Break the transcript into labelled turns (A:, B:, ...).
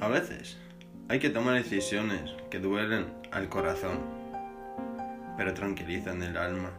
A: A veces hay que tomar decisiones que duelen al corazón, pero tranquilizan el alma.